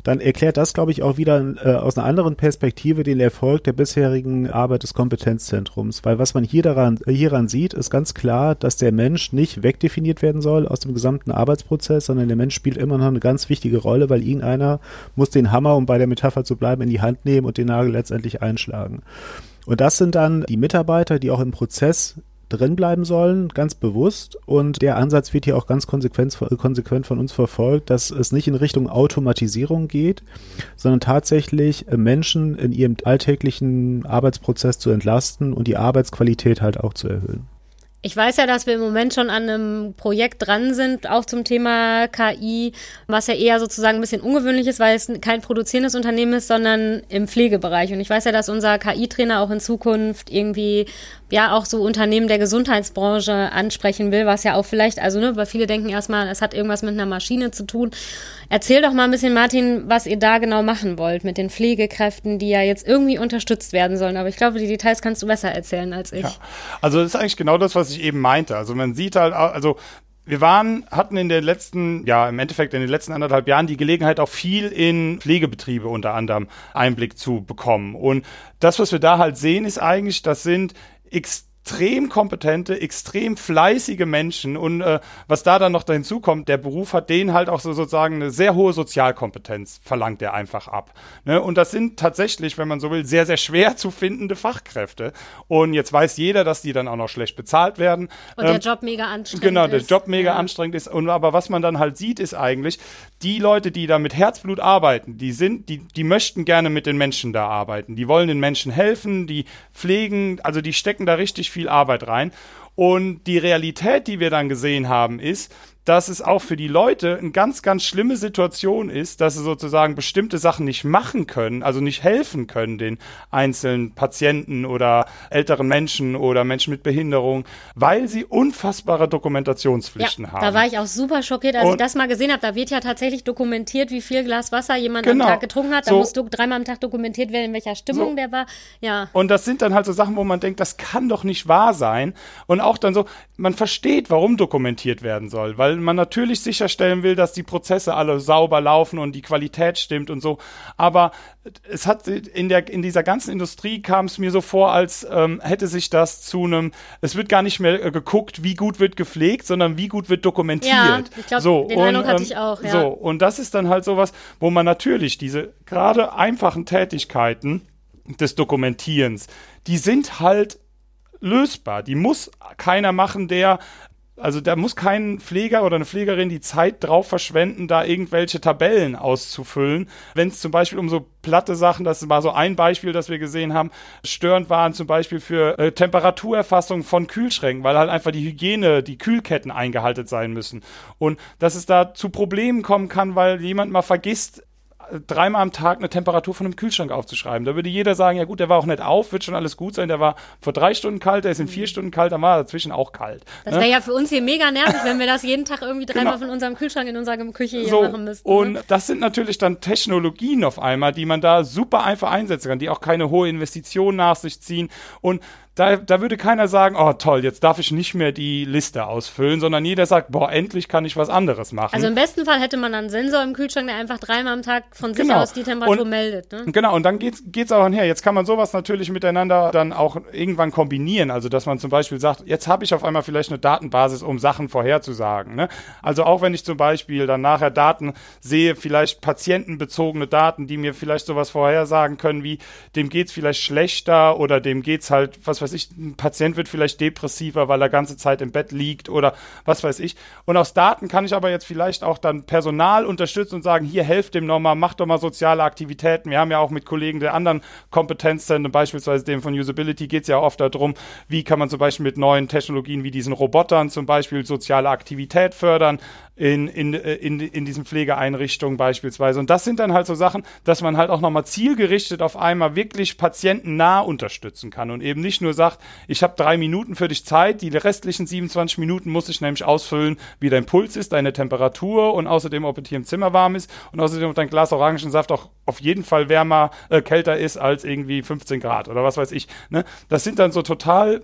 dann erklärt das, glaube ich, auch wieder äh, aus einer anderen Perspektive den Erfolg der bisherigen Arbeit des Kompetenzzentrums. Weil was man hier daran, äh, hieran sieht, ist ganz klar, dass der Mensch nicht wegdefiniert werden soll aus dem gesamten Arbeitsprozess, sondern der Mensch spielt immer noch eine ganz wichtige Rolle, weil irgendeiner muss den Hammer, um bei der Metapher zu bleiben, in die Hand nehmen und den Nagel letztendlich einschlagen. Und das sind dann die Mitarbeiter, die auch im Prozess drin bleiben sollen, ganz bewusst. Und der Ansatz wird hier auch ganz konsequent, konsequent von uns verfolgt, dass es nicht in Richtung Automatisierung geht, sondern tatsächlich Menschen in ihrem alltäglichen Arbeitsprozess zu entlasten und die Arbeitsqualität halt auch zu erhöhen. Ich weiß ja, dass wir im Moment schon an einem Projekt dran sind, auch zum Thema KI, was ja eher sozusagen ein bisschen ungewöhnlich ist, weil es kein produzierendes Unternehmen ist, sondern im Pflegebereich. Und ich weiß ja, dass unser KI-Trainer auch in Zukunft irgendwie ja auch so Unternehmen der Gesundheitsbranche ansprechen will, was ja auch vielleicht, also ne, weil viele denken erstmal, es hat irgendwas mit einer Maschine zu tun. Erzähl doch mal ein bisschen, Martin, was ihr da genau machen wollt mit den Pflegekräften, die ja jetzt irgendwie unterstützt werden sollen. Aber ich glaube, die Details kannst du besser erzählen als ich. Ja, also das ist eigentlich genau das, was ich eben meinte. Also man sieht halt, also wir waren, hatten in den letzten, ja, im Endeffekt in den letzten anderthalb Jahren die Gelegenheit, auch viel in Pflegebetriebe unter anderem Einblick zu bekommen. Und das, was wir da halt sehen, ist eigentlich, das sind ex- extrem kompetente, extrem fleißige Menschen und äh, was da dann noch dazu kommt, der Beruf hat denen halt auch so sozusagen eine sehr hohe Sozialkompetenz, verlangt er einfach ab. Ne? Und das sind tatsächlich, wenn man so will, sehr, sehr schwer zu findende Fachkräfte. Und jetzt weiß jeder, dass die dann auch noch schlecht bezahlt werden. Und ähm, der Job mega anstrengend genau, ist. Genau, der Job mega ja. anstrengend ist. Und aber was man dann halt sieht, ist eigentlich, die Leute, die da mit Herzblut arbeiten, die sind, die, die möchten gerne mit den Menschen da arbeiten. Die wollen den Menschen helfen, die pflegen, also die stecken da richtig viel Arbeit rein. Und die Realität, die wir dann gesehen haben, ist, dass es auch für die Leute eine ganz, ganz schlimme Situation ist, dass sie sozusagen bestimmte Sachen nicht machen können, also nicht helfen können den einzelnen Patienten oder älteren Menschen oder Menschen mit Behinderung, weil sie unfassbare Dokumentationspflichten ja, haben. Da war ich auch super schockiert, als Und ich das mal gesehen habe. Da wird ja tatsächlich dokumentiert, wie viel Glas Wasser jemand genau, am Tag getrunken hat. Da so, muss dreimal am Tag dokumentiert werden, in welcher Stimmung so. der war. Ja. Und das sind dann halt so Sachen, wo man denkt, das kann doch nicht wahr sein. Und auch dann so, man versteht, warum dokumentiert werden soll, weil man natürlich sicherstellen will, dass die Prozesse alle sauber laufen und die Qualität stimmt und so. Aber es hat in der in dieser ganzen Industrie kam es mir so vor, als ähm, hätte sich das zu einem. Es wird gar nicht mehr äh, geguckt, wie gut wird gepflegt, sondern wie gut wird dokumentiert. Ja, ich glaube, so, den und, Eindruck hatte ähm, ich auch. Ja. So und das ist dann halt sowas, wo man natürlich diese gerade einfachen Tätigkeiten des Dokumentierens, die sind halt lösbar. Die muss keiner machen, der also da muss kein Pfleger oder eine Pflegerin die Zeit drauf verschwenden, da irgendwelche Tabellen auszufüllen. Wenn es zum Beispiel um so platte Sachen, das war so ein Beispiel, das wir gesehen haben, störend waren zum Beispiel für äh, Temperaturerfassung von Kühlschränken, weil halt einfach die Hygiene, die Kühlketten eingehalten sein müssen. Und dass es da zu Problemen kommen kann, weil jemand mal vergisst, dreimal am Tag eine Temperatur von einem Kühlschrank aufzuschreiben. Da würde jeder sagen, ja gut, der war auch nicht auf, wird schon alles gut sein. Der war vor drei Stunden kalt, der ist in vier mhm. Stunden kalt, dann war er dazwischen auch kalt. Das wäre ne? ja für uns hier mega nervig, wenn wir das jeden Tag irgendwie dreimal genau. von unserem Kühlschrank in unserer Küche hier so, machen müssten. Ne? Und das sind natürlich dann Technologien auf einmal, die man da super einfach einsetzen kann, die auch keine hohe Investition nach sich ziehen. Und da, da würde keiner sagen, oh toll, jetzt darf ich nicht mehr die Liste ausfüllen, sondern jeder sagt, boah, endlich kann ich was anderes machen. Also im besten Fall hätte man einen Sensor im Kühlschrank, der einfach dreimal am Tag von sich genau. aus die Temperatur und, meldet. Ne? Genau, und dann geht's, geht's auch her. Jetzt kann man sowas natürlich miteinander dann auch irgendwann kombinieren. Also dass man zum Beispiel sagt, jetzt habe ich auf einmal vielleicht eine Datenbasis, um Sachen vorherzusagen. Ne? Also auch wenn ich zum Beispiel dann nachher Daten sehe, vielleicht patientenbezogene Daten, die mir vielleicht sowas vorhersagen können, wie dem geht's vielleicht schlechter oder dem geht's halt, was weiß weiß ich, ein Patient wird vielleicht depressiver, weil er ganze Zeit im Bett liegt oder was weiß ich. Und aus Daten kann ich aber jetzt vielleicht auch dann Personal unterstützen und sagen, hier helft dem nochmal, macht doch mal soziale Aktivitäten. Wir haben ja auch mit Kollegen der anderen Kompetenzzentren, beispielsweise dem von Usability, geht es ja oft darum, wie kann man zum Beispiel mit neuen Technologien wie diesen Robotern zum Beispiel soziale Aktivität fördern in, in, äh, in, in diesen Pflegeeinrichtungen beispielsweise. Und das sind dann halt so Sachen, dass man halt auch nochmal zielgerichtet auf einmal wirklich patientennah unterstützen kann und eben nicht nur sagt, ich habe drei Minuten für dich Zeit, die restlichen 27 Minuten muss ich nämlich ausfüllen, wie dein Puls ist, deine Temperatur und außerdem, ob es hier im Zimmer warm ist und außerdem, ob dein Glas Orangensaft auch auf jeden Fall wärmer, äh, kälter ist als irgendwie 15 Grad oder was weiß ich. Ne? Das sind dann so total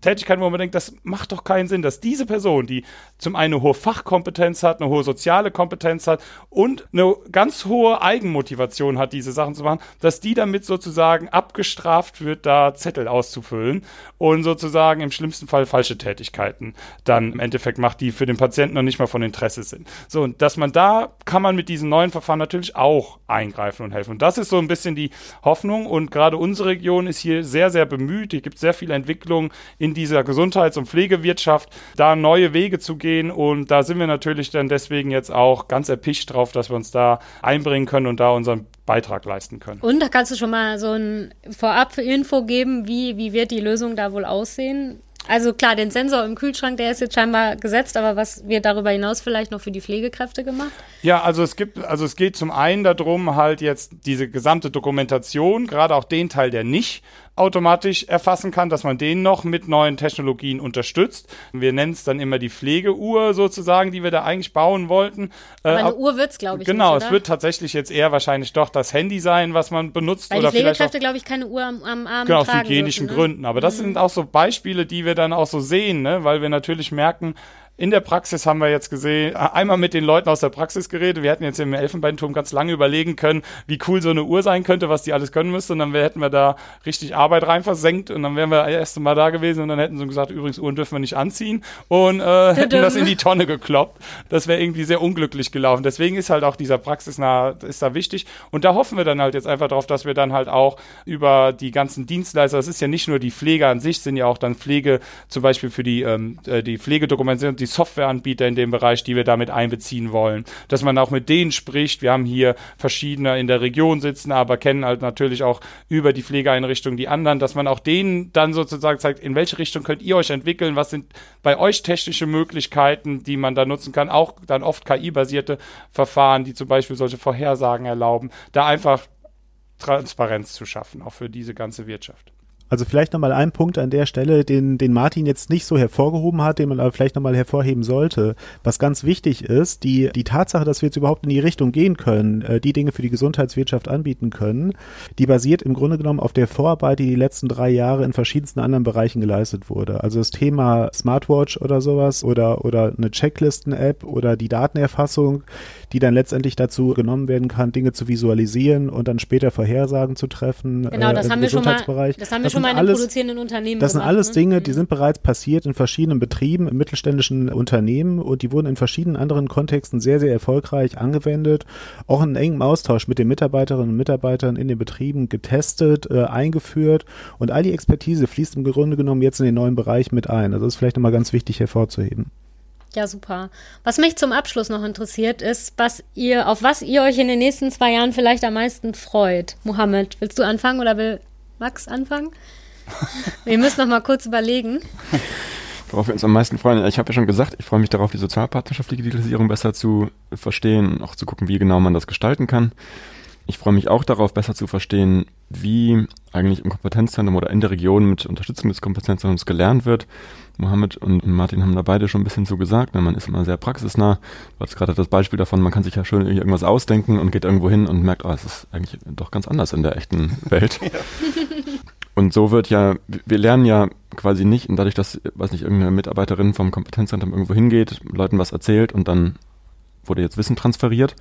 Tätigkeiten, wo man denkt, das macht doch keinen Sinn, dass diese Person, die zum einen eine hohe Fachkompetenz hat, eine hohe soziale Kompetenz hat und eine ganz hohe Eigenmotivation hat, diese Sachen zu machen, dass die damit sozusagen abgestraft wird, da Zettel auszufüllen und sozusagen im schlimmsten Fall falsche Tätigkeiten dann im Endeffekt macht, die für den Patienten noch nicht mal von Interesse sind. So, und dass man da kann man mit diesen neuen Verfahren natürlich auch eingreifen und helfen. Und das ist so ein bisschen die Hoffnung und gerade unsere Region ist hier sehr, sehr bemüht. Hier gibt es sehr viele Entwicklungen in in dieser Gesundheits- und Pflegewirtschaft da neue Wege zu gehen. Und da sind wir natürlich dann deswegen jetzt auch ganz erpicht drauf, dass wir uns da einbringen können und da unseren Beitrag leisten können. Und da kannst du schon mal so ein Vorab-Info geben, wie, wie wird die Lösung da wohl aussehen? Also klar, den Sensor im Kühlschrank, der ist jetzt scheinbar gesetzt, aber was wird darüber hinaus vielleicht noch für die Pflegekräfte gemacht? Ja, also es gibt, also es geht zum einen darum, halt jetzt diese gesamte Dokumentation, gerade auch den Teil, der nicht automatisch erfassen kann, dass man den noch mit neuen Technologien unterstützt. Wir nennen es dann immer die Pflegeuhr sozusagen, die wir da eigentlich bauen wollten. Aber äh, eine Uhr wird es, glaube ich. Genau, nicht, es wird tatsächlich jetzt eher wahrscheinlich doch das Handy sein, was man benutzt. Weil oder die Pflegekräfte, glaube ich, keine Uhr am, am Arm Genau, aus hygienischen dürfen, ne? Gründen. Aber das Mhm. sind auch so Beispiele, die wir dann auch so sehen, ne? weil wir natürlich merken, in der Praxis haben wir jetzt gesehen, einmal mit den Leuten aus der Praxis geredet. Wir hätten jetzt im Elfenbeinturm ganz lange überlegen können, wie cool so eine Uhr sein könnte, was die alles können müsste. Und dann hätten wir da richtig Arbeit rein versenkt und dann wären wir das erste Mal da gewesen und dann hätten sie gesagt, übrigens, Uhren dürfen wir nicht anziehen und äh, hätten das in die Tonne gekloppt. Das wäre irgendwie sehr unglücklich gelaufen. Deswegen ist halt auch dieser praxisnah, ist da wichtig. Und da hoffen wir dann halt jetzt einfach drauf, dass wir dann halt auch über die ganzen Dienstleister, das ist ja nicht nur die Pflege an sich, sind ja auch dann Pflege, zum Beispiel für die, ähm, äh, die Pflegedokumentation, die Softwareanbieter in dem Bereich, die wir damit einbeziehen wollen. Dass man auch mit denen spricht. Wir haben hier verschiedene in der Region sitzen, aber kennen halt natürlich auch über die Pflegeeinrichtung die anderen, dass man auch denen dann sozusagen zeigt, in welche Richtung könnt ihr euch entwickeln, was sind bei euch technische Möglichkeiten, die man da nutzen kann, auch dann oft KI-basierte Verfahren, die zum Beispiel solche Vorhersagen erlauben, da einfach Transparenz zu schaffen, auch für diese ganze Wirtschaft. Also vielleicht nochmal ein Punkt an der Stelle, den, den Martin jetzt nicht so hervorgehoben hat, den man aber vielleicht nochmal hervorheben sollte. Was ganz wichtig ist, die, die Tatsache, dass wir jetzt überhaupt in die Richtung gehen können, äh, die Dinge für die Gesundheitswirtschaft anbieten können, die basiert im Grunde genommen auf der Vorarbeit, die die letzten drei Jahre in verschiedensten anderen Bereichen geleistet wurde. Also das Thema Smartwatch oder sowas oder, oder eine Checklisten-App oder die Datenerfassung, die dann letztendlich dazu genommen werden kann, Dinge zu visualisieren und dann später Vorhersagen zu treffen. Genau, das im haben wir schon mal, Gesundheitsbereich. das haben wir Das schon sind mal in alles- den produzierenden Unternehmen das sind gemacht, alles ne? Dinge, die sind bereits passiert in verschiedenen Betrieben, in mittelständischen Unternehmen und die wurden in verschiedenen anderen Kontexten sehr, sehr erfolgreich angewendet, auch in engem Austausch mit den Mitarbeiterinnen und Mitarbeitern in den Betrieben getestet, äh, eingeführt und all die Expertise fließt im Grunde genommen jetzt in den neuen Bereich mit ein. Also das ist vielleicht nochmal ganz wichtig hervorzuheben. Ja, super. Was mich zum Abschluss noch interessiert, ist, was ihr, auf was ihr euch in den nächsten zwei Jahren vielleicht am meisten freut. Mohammed, willst du anfangen oder will Max anfangen? Wir müssen noch mal kurz überlegen. Worauf wir uns am meisten freuen. Ich habe ja schon gesagt, ich freue mich darauf, die sozialpartnerschaftliche Digitalisierung besser zu verstehen, auch zu gucken, wie genau man das gestalten kann. Ich freue mich auch darauf, besser zu verstehen, wie eigentlich im Kompetenzzentrum oder in der Region mit Unterstützung des Kompetenzzentrums gelernt wird. Mohammed und Martin haben da beide schon ein bisschen so gesagt, ne, man ist immer sehr praxisnah. Du hattest gerade das Beispiel davon, man kann sich ja schön irgendwas ausdenken und geht irgendwo hin und merkt, oh, es ist eigentlich doch ganz anders in der echten Welt. Und so wird ja, wir lernen ja quasi nicht, und dadurch, dass, weiß nicht, irgendeine Mitarbeiterin vom Kompetenzzentrum irgendwo hingeht, Leuten was erzählt und dann wurde jetzt Wissen transferiert,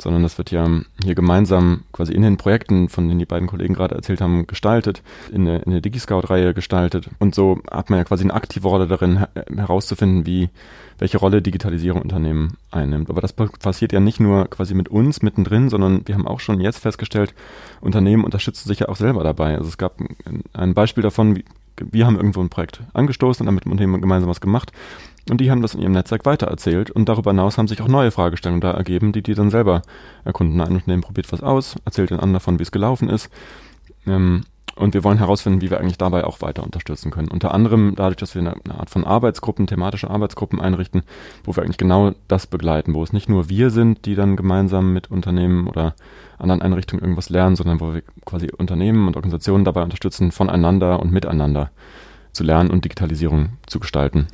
sondern das wird ja hier gemeinsam quasi in den Projekten, von denen die beiden Kollegen gerade erzählt haben, gestaltet, in der, in der DigiScout-Reihe gestaltet. Und so hat man ja quasi eine aktive Rolle darin, her herauszufinden, wie, welche Rolle Digitalisierung Unternehmen einnimmt. Aber das pa- passiert ja nicht nur quasi mit uns mittendrin, sondern wir haben auch schon jetzt festgestellt, Unternehmen unterstützen sich ja auch selber dabei. Also es gab ein, ein Beispiel davon, wie wir haben irgendwo ein Projekt angestoßen und dann mit dem Unternehmen gemeinsam was gemacht. Und die haben das in ihrem Netzwerk weitererzählt. Und darüber hinaus haben sich auch neue Fragestellungen da ergeben, die die dann selber erkunden. Ein Unternehmen probiert was aus, erzählt den anderen davon, wie es gelaufen ist. Ähm, und wir wollen herausfinden, wie wir eigentlich dabei auch weiter unterstützen können. Unter anderem dadurch, dass wir eine, eine, Art von Arbeitsgruppen, thematische Arbeitsgruppen einrichten, wo wir eigentlich genau das begleiten, wo es nicht nur wir sind, die dann gemeinsam mit Unternehmen oder anderen Einrichtungen irgendwas lernen, sondern wo wir quasi Unternehmen und Organisationen dabei unterstützen, voneinander und miteinander zu lernen und Digitalisierung zu gestalten.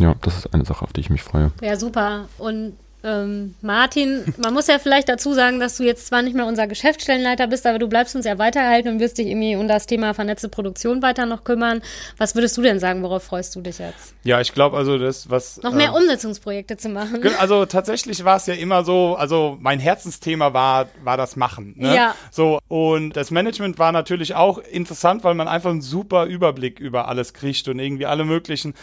Ja, das ist eine Sache, auf die ich mich freue. Ja, super. Und ähm, Martin, man muss ja vielleicht dazu sagen, dass du jetzt zwar nicht mehr unser Geschäftsstellenleiter bist, aber du bleibst uns ja weiterhalten und wirst dich irgendwie um das Thema vernetzte Produktion weiter noch kümmern. Was würdest du denn sagen, worauf freust du dich jetzt? Ja, ich glaube also, das, was. Noch mehr äh, Umsetzungsprojekte zu machen. Also tatsächlich war es ja immer so, also mein Herzensthema war, war das Machen. Ne? Ja. So, und das Management war natürlich auch interessant, weil man einfach einen super Überblick über alles kriegt und irgendwie alle möglichen.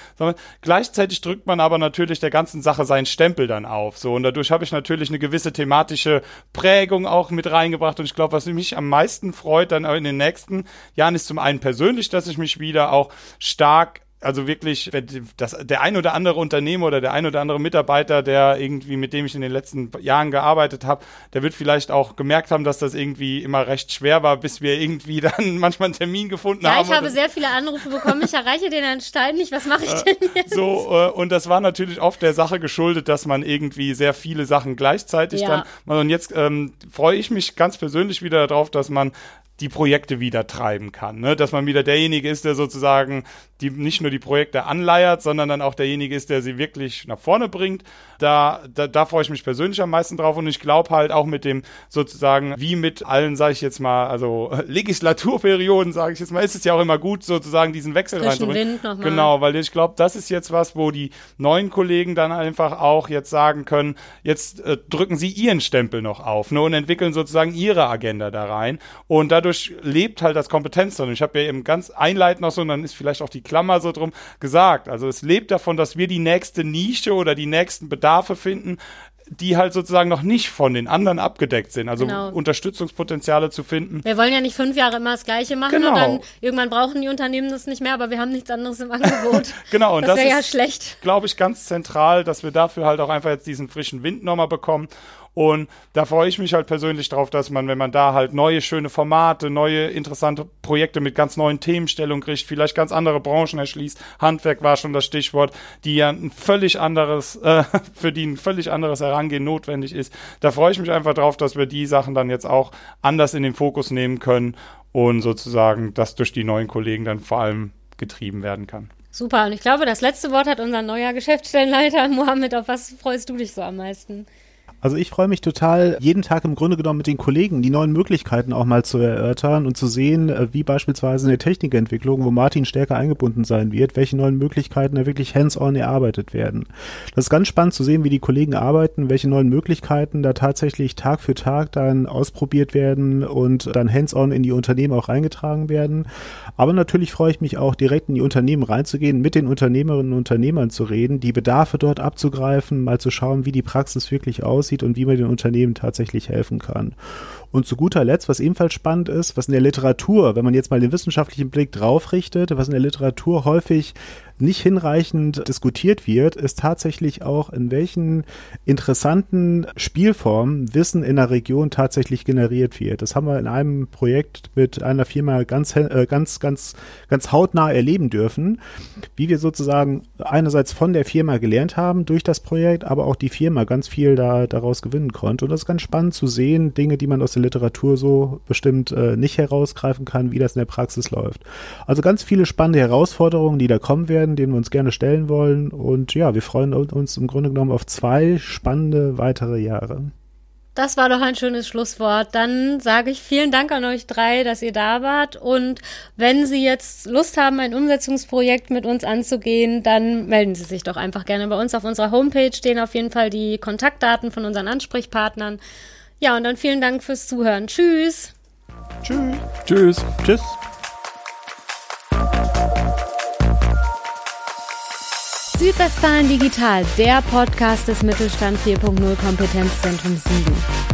Gleichzeitig drückt man aber natürlich der ganzen Sache seinen Stempel dann auf. So, und dadurch habe ich natürlich eine gewisse thematische Prägung auch mit reingebracht. Und ich glaube, was mich am meisten freut dann in den nächsten Jahren ist zum einen persönlich, dass ich mich wieder auch stark also wirklich, das, der ein oder andere Unternehmer oder der ein oder andere Mitarbeiter, der irgendwie, mit dem ich in den letzten Jahren gearbeitet habe, der wird vielleicht auch gemerkt haben, dass das irgendwie immer recht schwer war, bis wir irgendwie dann manchmal einen Termin gefunden ja, haben. Ja, ich habe sehr viele Anrufe bekommen. Ich erreiche den Herrn Stein nicht. Was mache ich denn jetzt? So, äh, und das war natürlich oft der Sache geschuldet, dass man irgendwie sehr viele Sachen gleichzeitig ja. dann, und jetzt ähm, freue ich mich ganz persönlich wieder darauf, dass man die Projekte wieder treiben kann. Ne? Dass man wieder derjenige ist, der sozusagen die nicht nur die Projekte anleiert, sondern dann auch derjenige ist, der sie wirklich nach vorne bringt. Da, da, da freue ich mich persönlich am meisten drauf und ich glaube halt auch mit dem sozusagen, wie mit allen, sage ich jetzt mal, also Legislaturperioden, sage ich jetzt mal, ist es ja auch immer gut, sozusagen diesen Wechsel reinzubringen. Genau, weil ich glaube, das ist jetzt was, wo die neuen Kollegen dann einfach auch jetzt sagen können, jetzt äh, drücken sie ihren Stempel noch auf ne, und entwickeln sozusagen ihre Agenda da rein. Und dadurch lebt halt das Kompetenz drin. Ich habe ja eben ganz einleitend noch so, und dann ist vielleicht auch die Klammer so drum gesagt. Also es lebt davon, dass wir die nächste Nische oder die nächsten Bedarfe finden, die halt sozusagen noch nicht von den anderen abgedeckt sind. Also genau. Unterstützungspotenziale zu finden. Wir wollen ja nicht fünf Jahre immer das Gleiche machen genau. und dann irgendwann brauchen die Unternehmen das nicht mehr, aber wir haben nichts anderes im Angebot. genau, und das, das wäre ja schlecht. Glaube ich ganz zentral, dass wir dafür halt auch einfach jetzt diesen frischen Wind nochmal bekommen und da freue ich mich halt persönlich drauf, dass man, wenn man da halt neue schöne Formate, neue interessante Projekte mit ganz neuen Themenstellungen kriegt, vielleicht ganz andere Branchen erschließt. Handwerk war schon das Stichwort, die ja ein völlig anderes, äh, für die ein völlig anderes Herangehen notwendig ist. Da freue ich mich einfach drauf, dass wir die Sachen dann jetzt auch anders in den Fokus nehmen können und sozusagen das durch die neuen Kollegen dann vor allem getrieben werden kann. Super, und ich glaube, das letzte Wort hat unser neuer Geschäftsstellenleiter. Mohammed, auf was freust du dich so am meisten? Also ich freue mich total, jeden Tag im Grunde genommen mit den Kollegen die neuen Möglichkeiten auch mal zu erörtern und zu sehen, äh, wie beispielsweise in der Technikentwicklung, wo Martin stärker eingebunden sein wird, welche neuen Möglichkeiten da wirklich hands-on erarbeitet werden. Das ist ganz spannend zu sehen, wie die Kollegen arbeiten, welche neuen Möglichkeiten da tatsächlich Tag für Tag dann ausprobiert werden und dann hands-on in die Unternehmen auch reingetragen werden. Aber natürlich freue ich mich auch, direkt in die Unternehmen reinzugehen, mit den Unternehmerinnen und Unternehmern zu reden, die Bedarfe dort abzugreifen, mal zu schauen, wie die Praxis wirklich aussieht aussieht und wie man den Unternehmen tatsächlich helfen kann. Und zu guter Letzt, was ebenfalls spannend ist, was in der Literatur, wenn man jetzt mal den wissenschaftlichen Blick drauf richtet, was in der Literatur häufig nicht hinreichend diskutiert wird, ist tatsächlich auch, in welchen interessanten Spielformen Wissen in der Region tatsächlich generiert wird. Das haben wir in einem Projekt mit einer Firma ganz, äh, ganz, ganz, ganz hautnah erleben dürfen, wie wir sozusagen einerseits von der Firma gelernt haben durch das Projekt, aber auch die Firma ganz viel da, daraus gewinnen konnte. Und das ist ganz spannend zu sehen, Dinge, die man aus der Literatur so bestimmt äh, nicht herausgreifen kann, wie das in der Praxis läuft. Also ganz viele spannende Herausforderungen, die da kommen werden werden, denen wir uns gerne stellen wollen. Und ja, wir freuen uns im Grunde genommen auf zwei spannende weitere Jahre. Das war doch ein schönes Schlusswort. Dann sage ich vielen Dank an euch drei, dass ihr da wart. Und wenn Sie jetzt Lust haben, ein Umsetzungsprojekt mit uns anzugehen, dann melden Sie sich doch einfach gerne bei uns. Auf unserer Homepage stehen auf jeden Fall die Kontaktdaten von unseren Ansprechpartnern. Ja, und dann vielen Dank fürs Zuhören. Tschüss. Tschüss. Tschüss. Tschüss. Südwestfalen Digital, der Podcast des Mittelstand 4.0 Kompetenzzentrum Siegen.